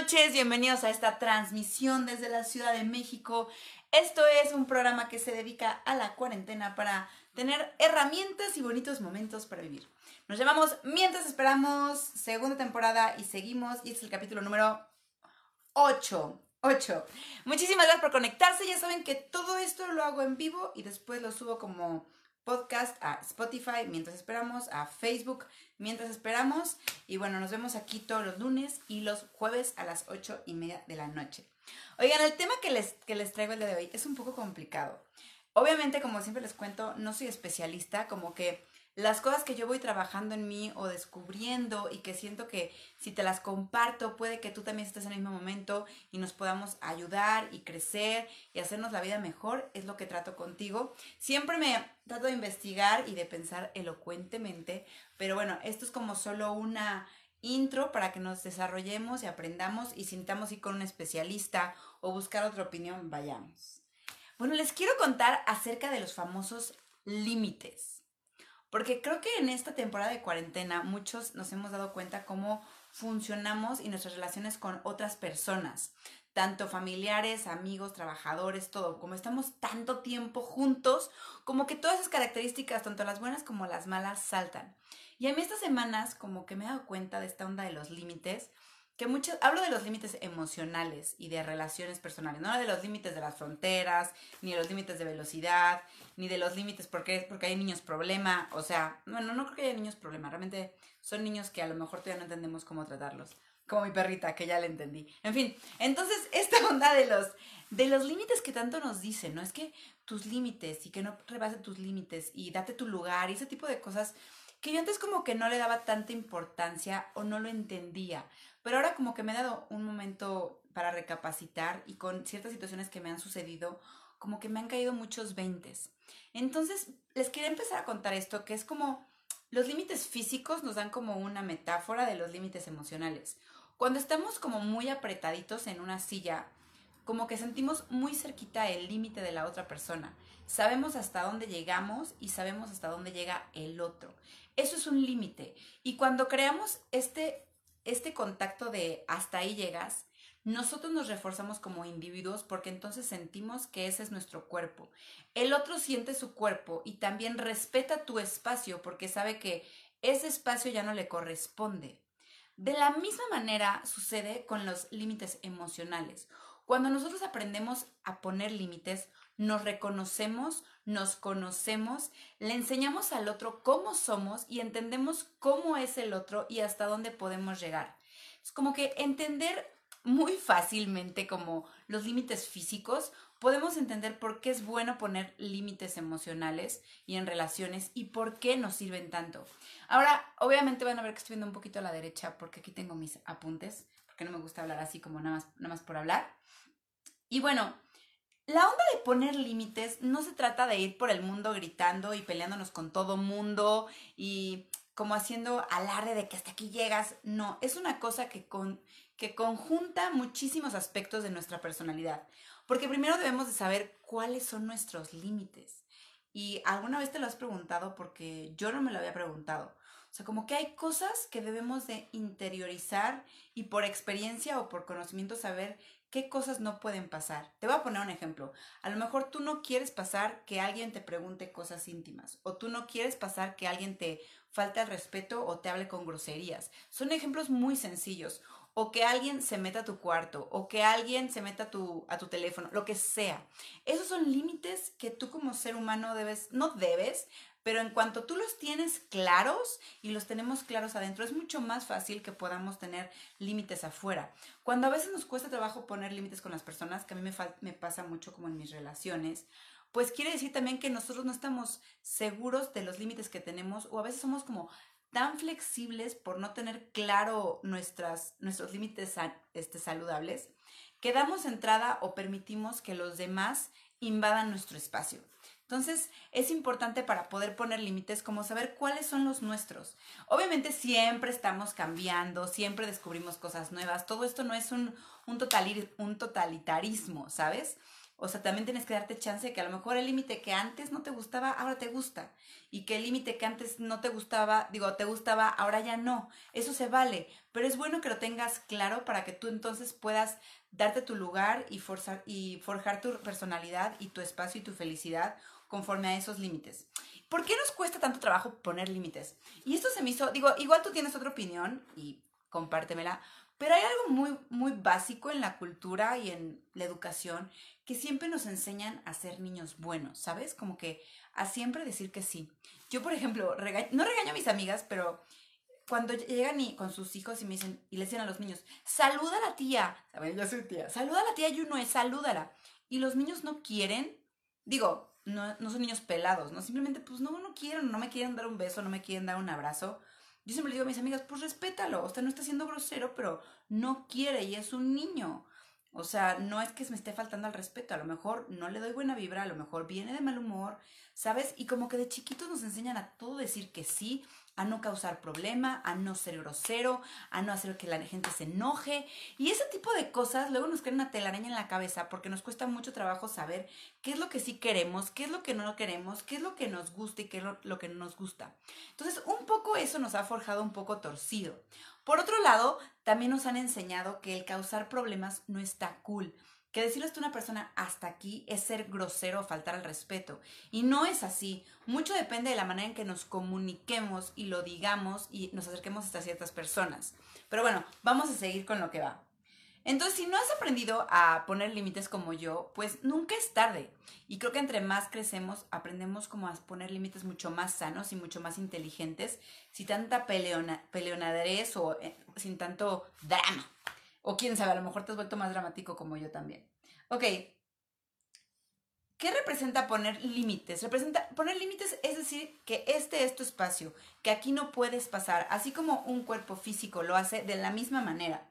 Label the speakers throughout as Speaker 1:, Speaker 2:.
Speaker 1: noches, bienvenidos a esta transmisión desde la Ciudad de México. Esto es un programa que se dedica a la cuarentena para tener herramientas y bonitos momentos para vivir. Nos llamamos Mientras Esperamos, segunda temporada y seguimos, y este es el capítulo número 8. 8. Muchísimas gracias por conectarse, ya saben que todo esto lo hago en vivo y después lo subo como podcast a Spotify mientras esperamos, a Facebook mientras esperamos. Y bueno, nos vemos aquí todos los lunes y los jueves a las ocho y media de la noche. Oigan, el tema que les, que les traigo el día de hoy es un poco complicado. Obviamente, como siempre les cuento, no soy especialista, como que las cosas que yo voy trabajando en mí o descubriendo y que siento que si te las comparto puede que tú también estés en el mismo momento y nos podamos ayudar y crecer y hacernos la vida mejor, es lo que trato contigo. Siempre me trato de investigar y de pensar elocuentemente, pero bueno, esto es como solo una intro para que nos desarrollemos y aprendamos y sintamos ir con un especialista o buscar otra opinión, vayamos. Bueno, les quiero contar acerca de los famosos límites. Porque creo que en esta temporada de cuarentena muchos nos hemos dado cuenta cómo funcionamos y nuestras relaciones con otras personas, tanto familiares, amigos, trabajadores, todo. Como estamos tanto tiempo juntos, como que todas esas características, tanto las buenas como las malas, saltan. Y a mí estas semanas como que me he dado cuenta de esta onda de los límites que muchos, hablo de los límites emocionales y de relaciones personales, no de los límites de las fronteras, ni de los límites de velocidad, ni de los límites porque, porque hay niños problema, o sea, bueno, no creo que haya niños problema, realmente son niños que a lo mejor todavía no entendemos cómo tratarlos, como mi perrita, que ya le entendí. En fin, entonces esta onda de los, de los límites que tanto nos dicen, ¿no? Es que tus límites y que no rebase tus límites y date tu lugar y ese tipo de cosas que yo antes como que no le daba tanta importancia o no lo entendía. Pero ahora como que me he dado un momento para recapacitar y con ciertas situaciones que me han sucedido, como que me han caído muchos veintes. Entonces, les quería empezar a contar esto, que es como los límites físicos nos dan como una metáfora de los límites emocionales. Cuando estamos como muy apretaditos en una silla, como que sentimos muy cerquita el límite de la otra persona. Sabemos hasta dónde llegamos y sabemos hasta dónde llega el otro. Eso es un límite. Y cuando creamos este este contacto de hasta ahí llegas, nosotros nos reforzamos como individuos porque entonces sentimos que ese es nuestro cuerpo. El otro siente su cuerpo y también respeta tu espacio porque sabe que ese espacio ya no le corresponde. De la misma manera sucede con los límites emocionales. Cuando nosotros aprendemos a poner límites, nos reconocemos, nos conocemos, le enseñamos al otro cómo somos y entendemos cómo es el otro y hasta dónde podemos llegar. Es como que entender muy fácilmente como los límites físicos, podemos entender por qué es bueno poner límites emocionales y en relaciones y por qué nos sirven tanto. Ahora, obviamente van a ver que estoy viendo un poquito a la derecha porque aquí tengo mis apuntes, porque no me gusta hablar así como nada más, nada más por hablar. Y bueno, la onda de poner límites no se trata de ir por el mundo gritando y peleándonos con todo mundo y como haciendo alarde de que hasta aquí llegas. No, es una cosa que, con, que conjunta muchísimos aspectos de nuestra personalidad. Porque primero debemos de saber cuáles son nuestros límites. Y alguna vez te lo has preguntado porque yo no me lo había preguntado. O sea, como que hay cosas que debemos de interiorizar y por experiencia o por conocimiento saber qué cosas no pueden pasar. Te voy a poner un ejemplo. A lo mejor tú no quieres pasar que alguien te pregunte cosas íntimas o tú no quieres pasar que alguien te falte el respeto o te hable con groserías. Son ejemplos muy sencillos. O que alguien se meta a tu cuarto, o que alguien se meta a tu, a tu teléfono, lo que sea. Esos son límites que tú como ser humano debes, no debes, pero en cuanto tú los tienes claros y los tenemos claros adentro, es mucho más fácil que podamos tener límites afuera. Cuando a veces nos cuesta trabajo poner límites con las personas, que a mí me, me pasa mucho como en mis relaciones, pues quiere decir también que nosotros no estamos seguros de los límites que tenemos o a veces somos como tan flexibles por no tener claro nuestras, nuestros límites este, saludables que damos entrada o permitimos que los demás invadan nuestro espacio. Entonces, es importante para poder poner límites como saber cuáles son los nuestros. Obviamente siempre estamos cambiando, siempre descubrimos cosas nuevas. Todo esto no es un, un, un totalitarismo, ¿sabes? O sea, también tienes que darte chance de que a lo mejor el límite que antes no te gustaba, ahora te gusta. Y que el límite que antes no te gustaba, digo, te gustaba, ahora ya no. Eso se vale. Pero es bueno que lo tengas claro para que tú entonces puedas darte tu lugar y, forzar, y forjar tu personalidad y tu espacio y tu felicidad conforme a esos límites. ¿Por qué nos cuesta tanto trabajo poner límites? Y esto se me hizo, digo, igual tú tienes otra opinión y compártemela, pero hay algo muy, muy básico en la cultura y en la educación que siempre nos enseñan a ser niños buenos, ¿sabes? Como que a siempre decir que sí. Yo, por ejemplo, no regaño a mis amigas, pero cuando llegan y, con sus hijos y me dicen, y le dicen a los niños, saluda a la tía, ¿saben? Yo soy tía, saluda a la tía Yuno, es salúdala. Y los niños no quieren, digo, no, no son niños pelados, ¿no? Simplemente, pues no, no quieren, no me quieren dar un beso, no me quieren dar un abrazo. Yo siempre digo a mis amigas, pues respétalo, usted no está siendo grosero, pero no quiere y es un niño. O sea, no es que me esté faltando al respeto, a lo mejor no le doy buena vibra, a lo mejor viene de mal humor, ¿sabes? Y como que de chiquitos nos enseñan a todo decir que sí, a no causar problema, a no ser grosero, a no hacer que la gente se enoje. Y ese tipo de cosas luego nos crean una telaraña en la cabeza porque nos cuesta mucho trabajo saber qué es lo que sí queremos, qué es lo que no queremos, qué es lo que nos gusta y qué es lo, que no nos gusta. Entonces, un poco eso nos ha forjado un poco torcido. Por otro lado, también nos han enseñado que el causar problemas no está cool que decirle a una persona hasta aquí es ser grosero o faltar al respeto. Y no es así. Mucho depende de la manera en que nos comuniquemos y lo digamos y nos acerquemos hasta ciertas personas. Pero bueno, vamos a seguir con lo que va. Entonces, si no has aprendido a poner límites como yo, pues nunca es tarde. Y creo que entre más crecemos, aprendemos como a poner límites mucho más sanos y mucho más inteligentes, sin tanta peleona, peleonadrez o eh, sin tanto drama. O quién sabe, a lo mejor te has vuelto más dramático como yo también. Ok. ¿Qué representa poner límites? Representa poner límites es decir que este es tu espacio, que aquí no puedes pasar, así como un cuerpo físico lo hace de la misma manera.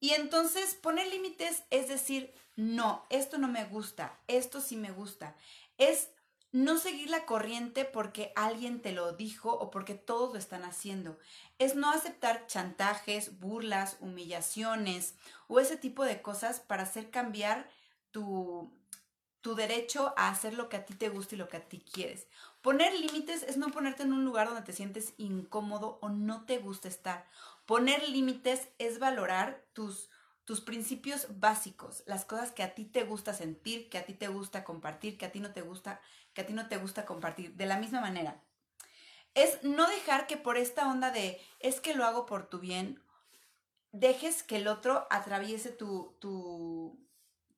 Speaker 1: Y entonces poner límites es decir, no, esto no me gusta, esto sí me gusta. Es no seguir la corriente porque alguien te lo dijo o porque todos lo están haciendo. Es no aceptar chantajes, burlas, humillaciones o ese tipo de cosas para hacer cambiar tu, tu derecho a hacer lo que a ti te gusta y lo que a ti quieres. Poner límites es no ponerte en un lugar donde te sientes incómodo o no te gusta estar. Poner límites es valorar tus tus principios básicos, las cosas que a ti te gusta sentir, que a ti te gusta compartir, que a ti no te gusta, que a ti no te gusta compartir, de la misma manera. Es no dejar que por esta onda de es que lo hago por tu bien, dejes que el otro atraviese tu, tu,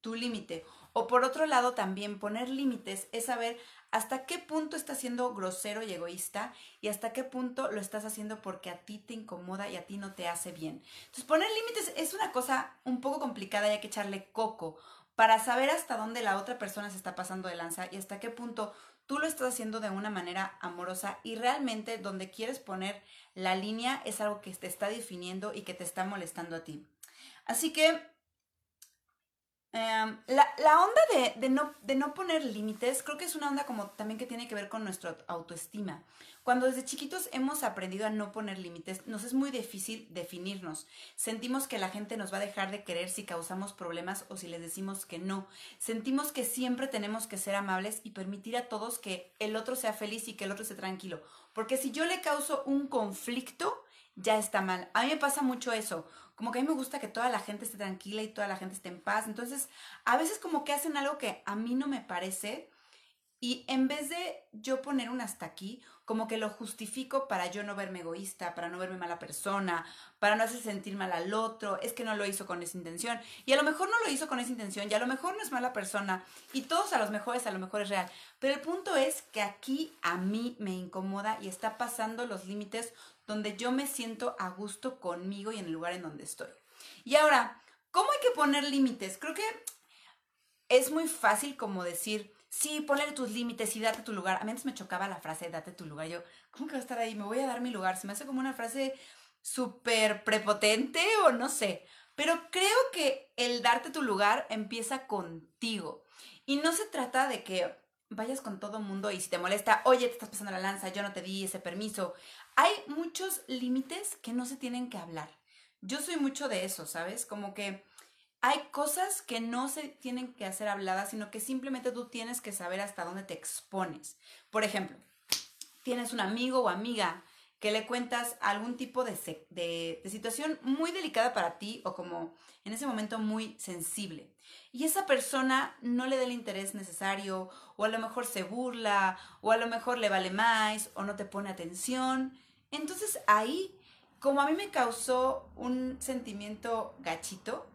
Speaker 1: tu límite. O por otro lado, también poner límites es saber hasta qué punto estás siendo grosero y egoísta y hasta qué punto lo estás haciendo porque a ti te incomoda y a ti no te hace bien. Entonces, poner límites es una cosa un poco complicada y hay que echarle coco para saber hasta dónde la otra persona se está pasando de lanza y hasta qué punto tú lo estás haciendo de una manera amorosa y realmente donde quieres poner la línea es algo que te está definiendo y que te está molestando a ti. Así que Em, la, onda de, no, de no poner límites, creo que es una onda como también que tiene que ver con nuestra autoestima. Cuando desde chiquitos hemos aprendido a no poner límites, nos es muy difícil definirnos. Sentimos que la gente nos va a dejar de querer si causamos problemas o si les decimos que no. Sentimos que siempre tenemos que ser amables y permitir a todos que el otro sea feliz y que el otro esté tranquilo. Porque si yo le causo un conflicto, ya está mal. A mí me pasa mucho eso. Como que a mí me gusta que toda la gente esté tranquila y toda la gente esté en paz. Entonces, a veces como que hacen algo que a mí no me parece y en vez de yo poner un hasta aquí, como que lo justifico para yo no verme egoísta, para no verme mala persona, para no hacer sentir mal al otro, es que no lo hizo con esa intención. Y a lo mejor no lo hizo con esa intención, y a lo mejor no es mala persona, y todos a los mejores a lo mejor es real. Pero el punto es que aquí a mí me incomoda y está pasando los límites donde yo me siento a gusto conmigo y en el lugar en donde estoy. Y ahora, ¿cómo hay que poner límites? Creo que es muy fácil como decir, sí, ponle tus límites y date tu lugar. A mí antes me chocaba la frase, date tu lugar. Yo, ¿cómo que va a estar ahí? Me voy a dar mi lugar. Se me hace como una frase súper prepotente o no sé. Pero creo que el darte tu lugar empieza contigo. Y no se trata de que vayas con todo mundo y si te molesta, oye, te estás pasando la lanza, yo no te di ese permiso. Hay muchos límites que no se tienen que hablar. Yo soy mucho de eso, ¿sabes? Como que hay cosas que no se tienen que hacer habladas, sino que simplemente tú tienes que saber hasta dónde te expones. Por ejemplo, tienes un amigo o amiga que le cuentas algún tipo de, situación muy delicada para ti o como en ese momento muy sensible. Y esa persona no le da el interés necesario o a lo mejor se burla o a lo mejor le vale más o no te pone atención. Entonces ahí, como a mí me causó un sentimiento gachito,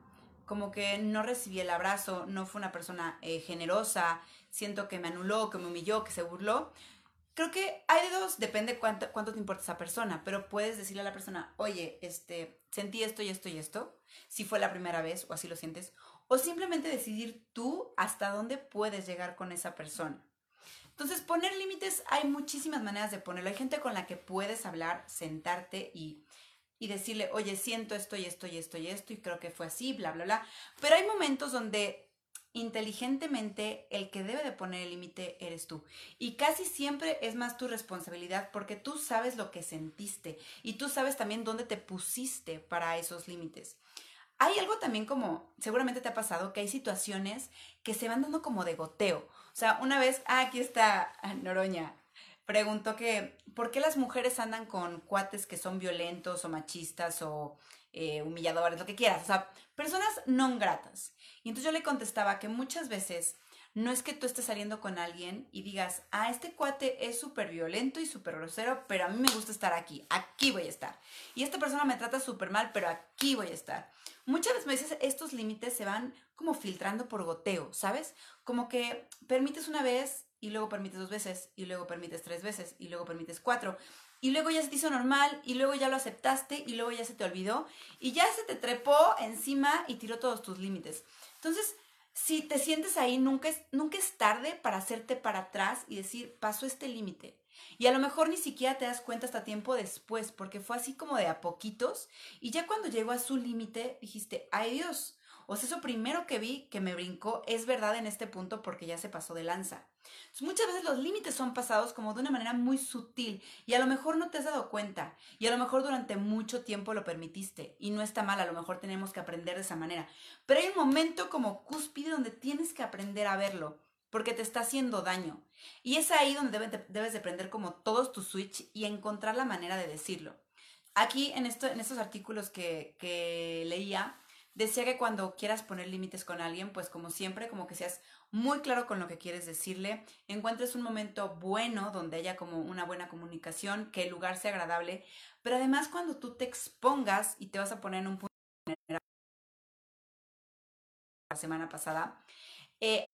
Speaker 1: como que no recibí el abrazo, no fue una persona eh, generosa, siento que me anuló, que me humilló, que se burló, creo que hay de dos, depende cuánto, cuánto te importa esa persona, pero puedes decirle a la persona, oye, este, sentí esto y esto y esto, si fue la primera vez o así lo sientes, o simplemente decidir tú hasta dónde puedes llegar con esa persona. Entonces, poner límites, hay muchísimas maneras de ponerlo. Hay gente con la que puedes hablar, sentarte y, y decirle, oye, siento esto y esto y esto y esto, y creo que fue así, bla, bla, bla. Pero hay momentos donde inteligentemente el que debe de poner el límite eres tú. Y casi siempre es más tu responsabilidad porque tú sabes lo que sentiste y tú sabes también dónde te pusiste para esos límites. Hay algo también como, seguramente te ha pasado, que hay situaciones que se van dando como de goteo. O sea, una vez, ah, aquí está Noroña, preguntó que, ¿por qué las mujeres andan con cuates que son violentos o machistas o eh, humilladores, lo que quieras? O sea, personas no gratas. Y entonces yo le contestaba que muchas veces no es que tú estés saliendo con alguien y digas, ah, este cuate es súper violento y súper grosero, pero a mí me gusta estar aquí, aquí voy a estar. Y esta persona me trata súper mal, pero aquí voy a estar. Muchas veces estos límites se van como filtrando por goteo, ¿sabes? Como que permites una vez y luego permites dos veces y luego permites tres veces y luego permites cuatro. Y luego ya se te hizo normal y luego ya lo aceptaste y luego ya se te olvidó y ya se te trepó encima y tiró todos tus límites. Entonces, si te sientes ahí, nunca es, nunca es tarde para hacerte para atrás y decir, pasó este límite. Y a lo mejor ni siquiera te das cuenta hasta tiempo después, porque fue así como de a poquitos. Y ya cuando llegó a su límite, dijiste, ay Dios, o sea, eso primero que vi que me brincó es verdad en este punto porque ya se pasó de lanza. muchas veces los límites son pasados como de una manera muy sutil y a lo mejor no te has dado cuenta y a lo mejor durante mucho tiempo lo permitiste y no está mal, a lo mejor tenemos que aprender de esa manera. Pero hay un momento como cúspide donde tienes que aprender a verlo porque te está haciendo daño. Y es ahí donde debes de prender como todos tus switch y encontrar la manera de decirlo. Aquí en, esto, en estos artículos que, que leía, Decía que cuando quieras poner límites con alguien, pues como siempre, como que seas muy claro con lo que quieres decirle, encuentres un momento bueno donde haya como una buena comunicación, que el lugar sea agradable, pero además cuando tú te expongas y te vas a poner en un punto la semana pasada, eh,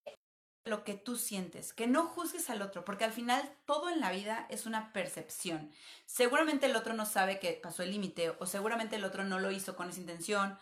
Speaker 1: lo que tú sientes, que no juzgues al otro, porque al final todo en la vida es una percepción. Seguramente el otro no sabe que pasó el límite o seguramente el otro no lo hizo con esa intención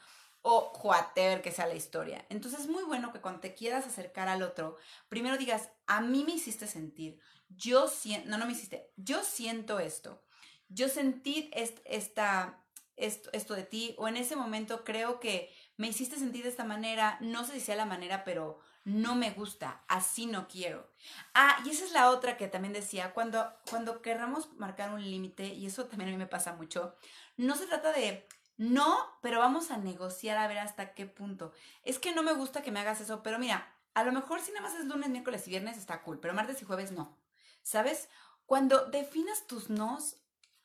Speaker 1: o whatever que sea la historia. Entonces es muy bueno que cuando te quieras acercar al otro, primero digas, a mí me hiciste sentir, yo siento, no, no me hiciste, yo siento esto, yo sentí esta, esto, esto de ti, o en ese momento creo que me hiciste sentir de esta manera, no sé si sea la manera, pero no me gusta, así no quiero. Ah, y esa es la otra que también decía, cuando, cuando querramos marcar un límite, y eso también a mí me pasa mucho, no se trata de no, pero vamos a negociar a ver hasta qué punto. Es que no me gusta que me hagas eso, pero mira, a lo mejor si nada más es lunes, miércoles y viernes está cool, pero martes y jueves no. ¿Sabes? Cuando definas tus nos,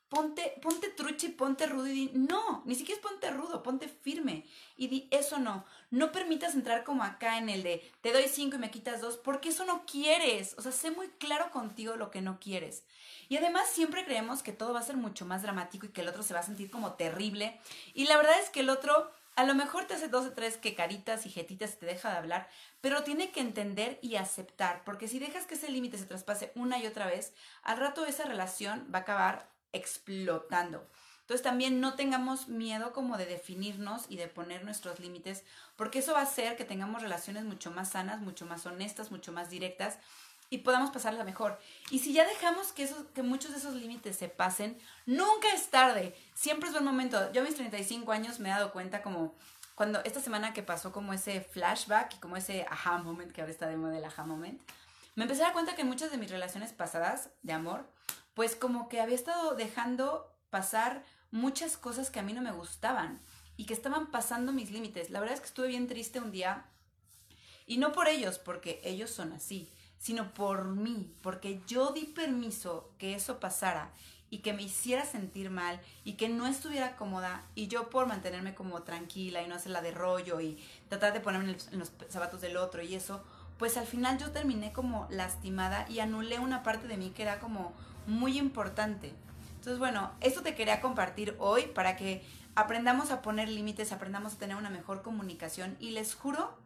Speaker 1: ponte, ponte trucha y ponte rudo y di, no, ni siquiera ponte rudo, ponte firme y di, eso no. No permitas entrar como acá en el de, te doy cinco y me quitas dos, porque eso no quieres. O sea, sé muy claro contigo lo que no quieres. Y además siempre creemos que todo va a ser mucho más dramático y que el otro se va a sentir como terrible. Y la verdad es que el otro a lo mejor te hace dos o tres que caritas y jetitas te deja de hablar, pero tiene que entender y aceptar, porque si dejas que ese límite se traspase una y otra vez, al rato esa relación va a acabar explotando. Entonces también no tengamos miedo como de definirnos y de poner nuestros límites, porque eso va a hacer que tengamos relaciones mucho más sanas, mucho más honestas, mucho más directas y podamos pasarla mejor. Y si ya dejamos que, esos, que muchos de esos límites se pasen, nunca es tarde. Siempre es buen momento. Yo a mis 35 años me he dado cuenta como cuando esta semana que pasó como ese flashback y como ese aha moment, que ahora está de moda el aha moment, me empecé a dar cuenta que muchas de mis relaciones pasadas de amor, pues como que había estado dejando pasar muchas cosas que a mí no me gustaban. y que estaban pasando mis límites. La verdad es que estuve bien triste un día y no por ellos, porque ellos son así, sino por mí, porque yo di permiso que eso pasara y que me hiciera sentir mal y que no estuviera cómoda y yo por mantenerme como tranquila y no hacerla de rollo y tratar de ponerme en los zapatos del otro y eso, pues al final yo terminé como lastimada y anulé una parte de mí que era como muy importante. Entonces, bueno, esto te quería compartir hoy para que aprendamos a poner límites, aprendamos a tener una mejor comunicación. Y les juro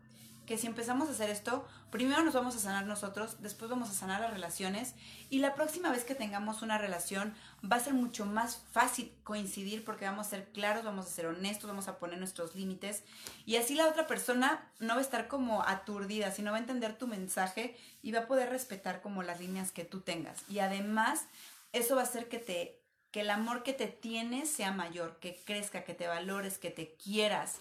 Speaker 1: que si empezamos a hacer esto, primero nos vamos a sanar nosotros, después vamos a sanar las relaciones. Y la próxima vez que tengamos una relación va a ser mucho más fácil coincidir porque vamos a ser claros, vamos a ser honestos, vamos a poner nuestros límites. Y así la otra persona no va a estar como aturdida, sino va a entender tu mensaje y va a poder respetar como las líneas que tú tengas. Y además, eso va a hacer que te que el amor que te tienes sea mayor, que crezca, que te valores, que te quieras,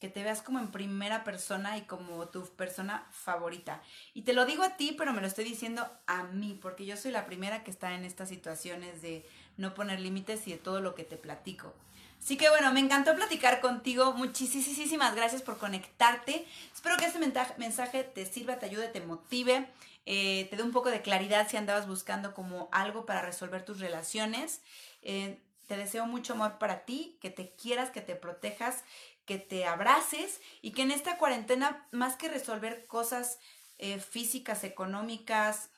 Speaker 1: que te veas como en primera persona y como tu persona favorita. Y te lo digo a ti, pero me lo estoy diciendo a mí, porque yo soy la primera que está en estas situaciones de no poner límites y de todo lo que te platico. Así que bueno, me encantó platicar contigo. Muchísimas gracias por conectarte. Espero que este mensaje te sirva, te ayude, te motive. Eh, te dé un poco de claridad si andabas buscando como algo para resolver tus relaciones. Eh, te deseo mucho amor para ti, que te quieras, que te protejas, que te abraces y que en esta cuarentena, más que resolver cosas eh, físicas, económicas,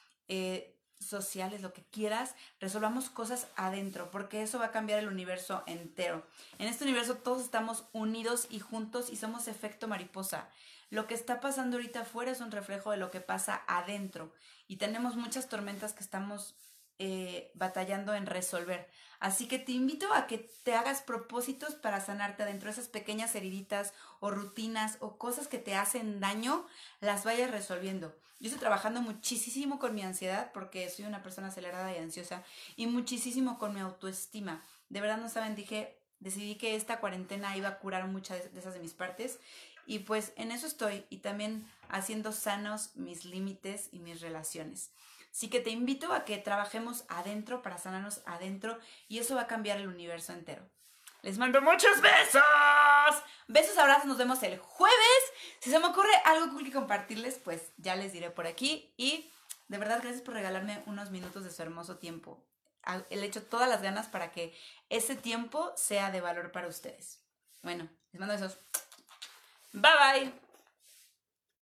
Speaker 1: sociales, lo que quieras, resolvamos cosas adentro, porque eso va a cambiar el universo entero. En este universo todos estamos unidos y juntos y somos efecto mariposa. Lo que está pasando ahorita afuera es un reflejo de lo que pasa adentro y tenemos muchas tormentas que estamos eh, batallando en resolver. Así que te invito a que te hagas propósitos para sanarte adentro, esas pequeñas heriditas o rutinas o cosas que te hacen daño, las vayas resolviendo. Yo estoy trabajando muchísimo con mi ansiedad porque soy una persona acelerada y ansiosa y muchísimo con mi autoestima. De verdad no saben, dije, decidí que esta cuarentena iba a curar muchas de esas de mis partes y pues en eso estoy y también haciendo sanos mis límites y mis relaciones. Así que te invito a que trabajemos adentro para sanarnos adentro y eso va a cambiar el universo entero. Les mando muchos besos. Besos, abrazos, nos vemos el jueves. Si se me ocurre algo que compartirles, pues ya les diré por aquí. Y de verdad, gracias por regalarme unos minutos de su hermoso tiempo. Le hecho todas las ganas para que ese tiempo sea de valor para ustedes. Bueno, les mando besos. Bye bye.